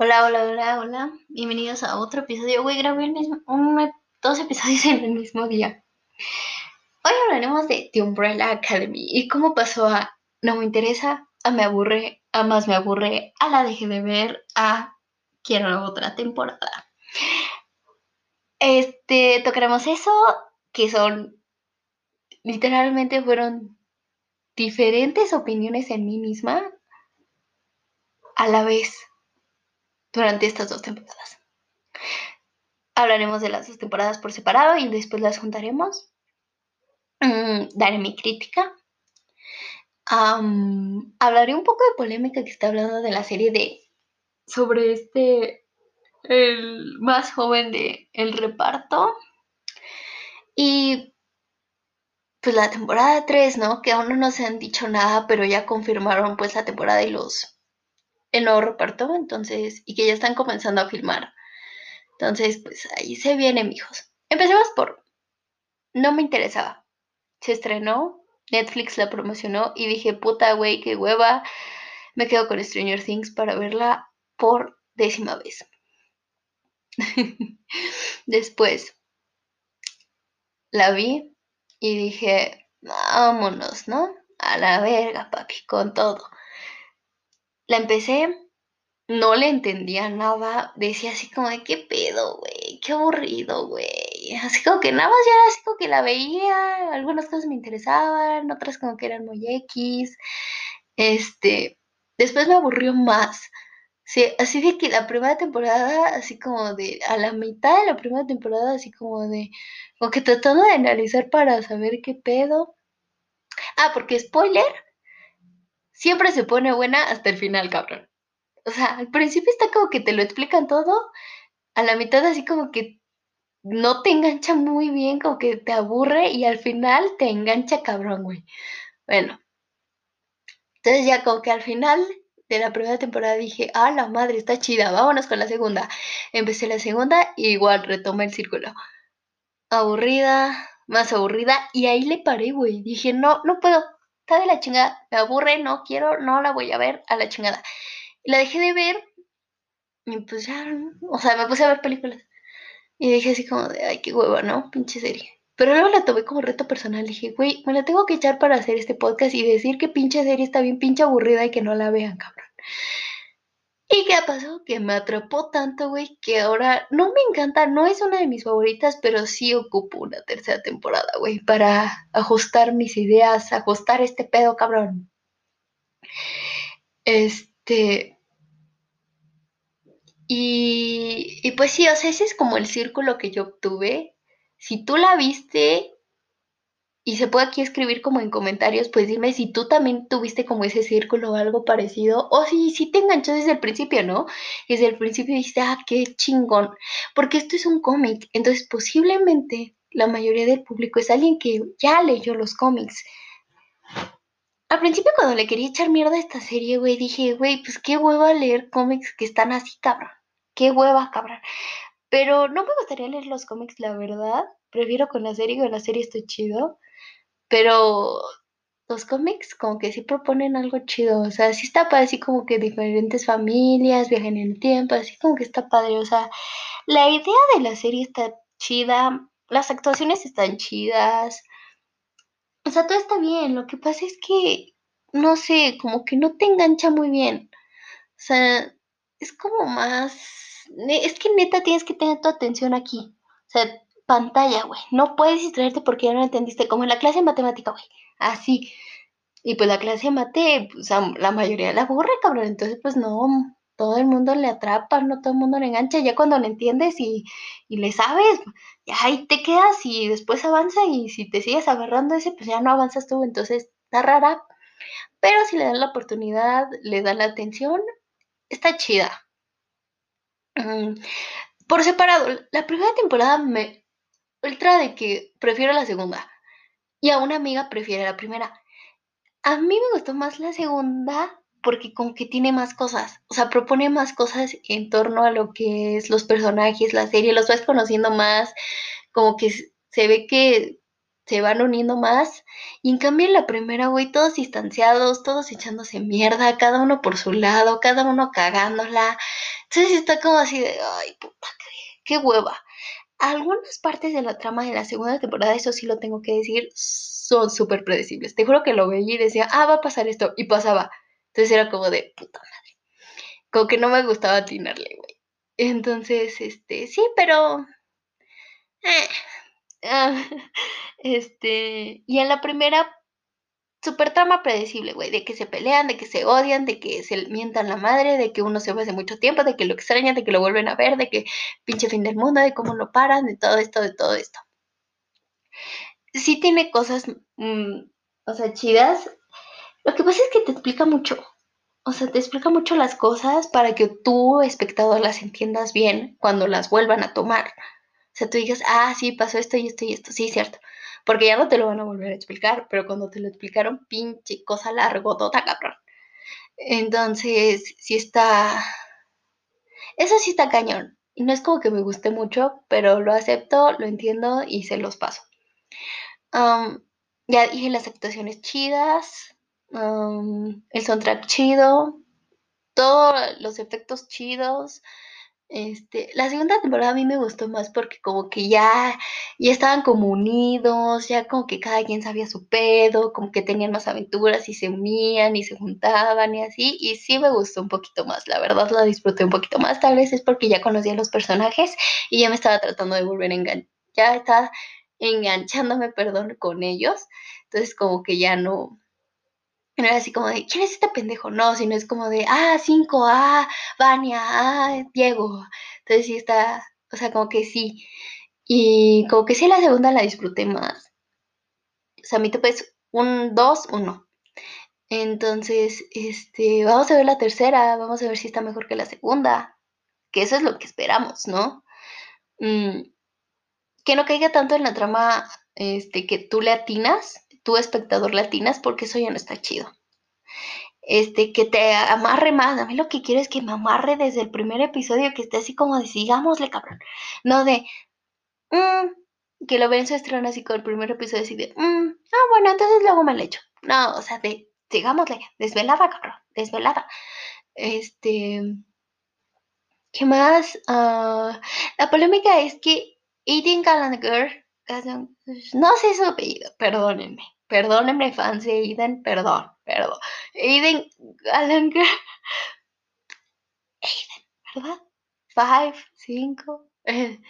Hola, hola, hola, hola. Bienvenidos a otro episodio. Güey, grabé mismo, un, dos episodios en el mismo día. Hoy hablaremos de The Umbrella Academy y cómo pasó a no me interesa, a me aburre, a más me aburre, a la dejé de ver, a quiero otra temporada. Este, tocaremos eso, que son, literalmente fueron diferentes opiniones en mí misma a la vez durante estas dos temporadas. Hablaremos de las dos temporadas por separado y después las juntaremos. Mm, daré mi crítica. hablaré un poco de polémica que está hablando de la serie de sobre este el más joven de el reparto y pues la temporada 3, ¿no? Que aún no se han dicho nada, pero ya confirmaron pues la temporada y los el nuevo reparto, entonces, y que ya están comenzando a filmar. Entonces, pues ahí se viene, mijos. Empecemos por, no me interesaba. Se estrenó, Netflix la promocionó y dije, puta, güey, qué hueva. Me quedo con Stranger Things para verla por décima vez. Después la vi y dije, vámonos, ¿no? A la verga, papi, con todo. La empecé, no le entendía nada, decía así como de qué pedo, güey, qué aburrido, güey. Así como que nada más ya así como que la veía, algunas cosas me interesaban, otras como que eran muy X. Este, después me aburrió más. Sí, así de que la primera temporada, así como de, a la mitad de la primera temporada, así como de, como que tratando de analizar para saber qué pedo. Ah, porque spoiler, siempre se pone buena hasta el final, cabrón. O sea, al principio está como que te lo explican todo, a la mitad así como que no te engancha muy bien, como que te aburre y al final te engancha cabrón, güey. Bueno. Entonces ya como que al final de la primera temporada dije, ah, la madre, está chida, vámonos con la segunda. Empecé la segunda y igual retomé el círculo. Aburrida, más aburrida y ahí le paré, güey. Dije, no, no puedo, está de la chingada, me aburre, no quiero, no la voy a ver a la chingada. La dejé de ver y pues me puse a ver películas. Y dije así como de, ay, qué hueva, ¿no? Pinche serie. Pero luego la tomé como reto personal. Dije, güey, me la tengo que echar para hacer este podcast y decir que pinche serie está bien pinche aburrida y que no la vean, cabrón. ¿Y qué pasó? Que me atrapó tanto, güey, que ahora no me encanta, no es una de mis favoritas, pero sí ocupo una tercera temporada, güey, para ajustar mis ideas, ajustar este pedo, cabrón. Este. Y, y pues sí, o sea, ese es como el círculo que yo obtuve. Si tú la viste, y se puede aquí escribir como en comentarios, pues dime si tú también tuviste como ese círculo o algo parecido, o si, si te enganchó desde el principio, ¿no? Desde el principio dijiste, ah, qué chingón, porque esto es un cómic, entonces posiblemente la mayoría del público es alguien que ya leyó los cómics. Al principio cuando le quería echar mierda a esta serie, güey, dije, güey, pues qué hueva leer cómics que están así, cabrón. Qué hueva, cabrón. Pero no me gustaría leer los cómics, la verdad. Prefiero con la serie, con la serie estoy chido. Pero los cómics como que sí proponen algo chido, o sea, sí está padre, así como que diferentes familias viajan en el tiempo, así como que está padre, o sea, la idea de la serie está chida, las actuaciones están chidas, o sea, todo está bien, lo que pasa es que, no sé, como que no te engancha muy bien, o sea, es como más, es que neta tienes que tener tu atención aquí, o sea, pantalla, güey. No puedes distraerte porque ya no entendiste, como en la clase de matemática, güey. Así. Y pues la clase de mate, pues la mayoría la aburre, cabrón. Entonces, pues no, todo el mundo le atrapa, no todo el mundo le engancha. Ya cuando lo entiendes y, y le sabes, ya ahí te quedas y después avanza. Y si te sigues agarrando ese, pues ya no avanzas tú. Entonces, está rara. Pero si le dan la oportunidad, le dan la atención, está chida. Mm, por separado, la primera temporada me ultra de que prefiero la segunda y a una amiga prefiere la primera. A mí me gustó más la segunda porque como que tiene más cosas, o sea, propone más cosas en torno a lo que es los personajes, la serie, los vas conociendo más, como que se ve que se van uniendo más. Y en cambio en la primera, güey, todos distanciados, todos echándose mierda, cada uno por su lado, cada uno cagándola. Entonces está como así de, ay, puta, qué, hueva. Algunas partes de la trama de la segunda temporada, eso sí lo tengo que decir, son súper predecibles. Te juro que lo veía y decía, ah, va a pasar esto, y pasaba. Entonces era como de, puta madre. Como que no me gustaba atinarle, güey. Entonces, este, sí, pero... Eh, ah, este, y en la primera, super trama predecible, güey, de que se pelean, de que se odian, de que se mientan la madre, de que uno se va hace mucho tiempo, de que lo extrañan, de que lo vuelven a ver, de que pinche fin del mundo, de cómo lo paran, de todo esto, de todo esto. Sí tiene cosas, mm, o sea, chidas. Lo que pasa es que te explica mucho. O sea, te explica mucho las cosas para que tú, espectador, las entiendas bien cuando las vuelvan a tomar. Sea, tú digas, ah, sí, pasó esto y esto y esto, sí, cierto porque ya no te lo van a volver a explicar, pero cuando te lo explicaron, pinche cosa largotota, cabrón. Entonces, sí está... Eso sí está cañón. Y no es como que me guste mucho, pero lo acepto, lo entiendo y se los paso. ya dije las actuaciones chidas, el soundtrack chido, todos los efectos chidos, este, la segunda temporada a mí me gustó más porque como que ya, ya estaban como unidos, ya como que cada quien sabía su pedo, como que tenían más aventuras y se unían y se juntaban y así, y sí me gustó un poquito más, la verdad la disfruté un poquito más, tal vez es porque ya conocía los personajes y ya me estaba tratando de volver a enganchar, ya estaba enganchándome, perdón, con ellos, entonces como que ya no, no era así como de, ¿quién es este pendejo? No, sino es como de, ah, cinco, ah, Vania, ah, Diego. Entonces sí está, o sea, como que sí. Y como que sí la segunda la disfruté más. O sea, mi tope es un 2, 1. Entonces, este, vamos a ver la tercera, vamos a ver si está mejor que la segunda. Que eso es lo que esperamos, ¿no? Mm, que no caiga tanto en la trama este, que tú le atinas tu espectador latinas, porque eso ya no está chido. Este, que te amarre más. A mí lo que quiero es que me amarre desde el primer episodio, que esté así como de sigámosle, cabrón. No de, mm", que lo ven su estreno así con el primer episodio, así de, mm, ah, bueno, entonces luego me lo echo. No, o sea, de, sigámosle, desvelada, cabrón, desvelada. Este, ¿qué más? Ah, la polémica es que Aiden Gallagher, no sé su apellido, perdónenme, Perdónenme, fans de Aiden, perdón, perdón. Aiden Gallagher. Aiden, ¿verdad? Five, cinco.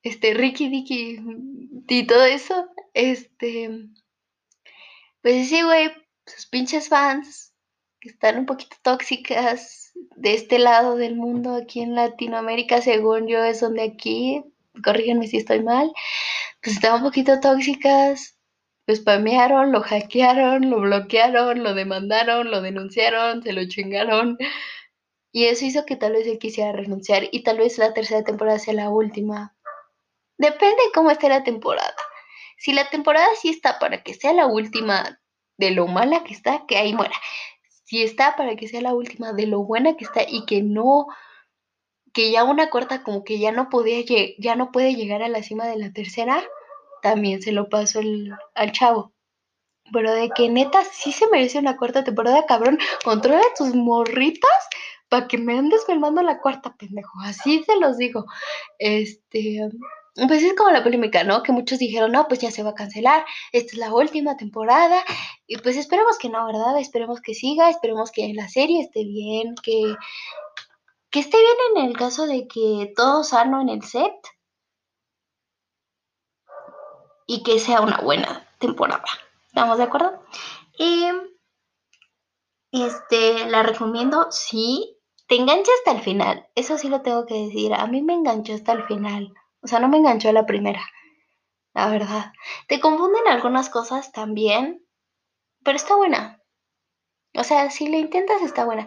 Este, Ricky Dicky y todo eso. Este. Pues sí, güey. Sus pinches fans que están un poquito tóxicas de este lado del mundo, aquí en Latinoamérica, según yo, es donde aquí, corríganme si estoy mal, pues están un poquito tóxicas, lo spamearon, lo hackearon, lo bloquearon, lo demandaron, lo denunciaron, se lo chingaron. Y eso hizo que tal vez él quisiera renunciar y tal vez la tercera temporada sea la última. Depende de cómo esté la temporada. Si la temporada sí está para que sea la última de lo mala que está, que ahí muera. Si está para que sea la última de lo buena que está y que no, que ya una cuarta como que ya no podía, ya no puede llegar a la cima de la tercera, también se lo paso al chavo. Pero de que neta sí se merece una cuarta temporada, cabrón. Controla tus morritas para que me andes filmando la cuarta, pendejo. Así se los digo. Este. Pues es como la polémica, ¿no? Que muchos dijeron, no, pues ya se va a cancelar, esta es la última temporada, y pues esperemos que no, ¿verdad? Esperemos que siga, esperemos que la serie esté bien, que, que esté bien en el caso de que todo sano en el set, y que sea una buena temporada. ¿Estamos de acuerdo? Este, la recomiendo, sí, te engancha hasta el final. Eso sí lo tengo que decir. A mí me enganchó hasta el final. O sea, no me enganchó a la primera. La verdad. Te confunden algunas cosas también. Pero está buena. O sea, si le intentas, está buena.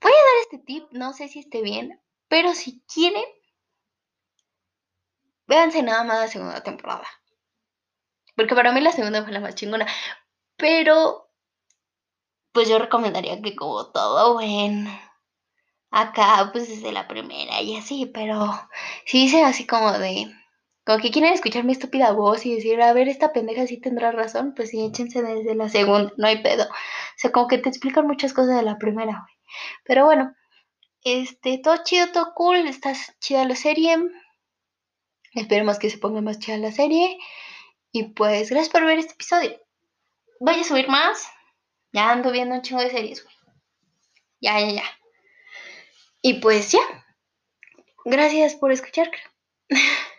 Voy a dar este tip. No sé si esté bien. Pero si quieren, véanse nada más la segunda temporada. Porque para mí la segunda fue la más chingona. Pero, pues yo recomendaría que como todo buen acá, pues desde la primera y así, pero sí hice así como de, como que quieren escuchar mi estúpida voz y decir, a ver, esta pendeja sí tendrá razón, pues sí, échense desde la segunda, no hay pedo. O sea, como que te explican muchas cosas de la primera, güey. Pero bueno, este, todo chido, todo cool, está chida la serie. Esperemos que se ponga más chida la serie. Y pues, gracias por ver este episodio. Voy a subir más. Ya ando viendo un chingo de series, güey. Ya, ya, ya. Y pues ya. Gracias por escuchar.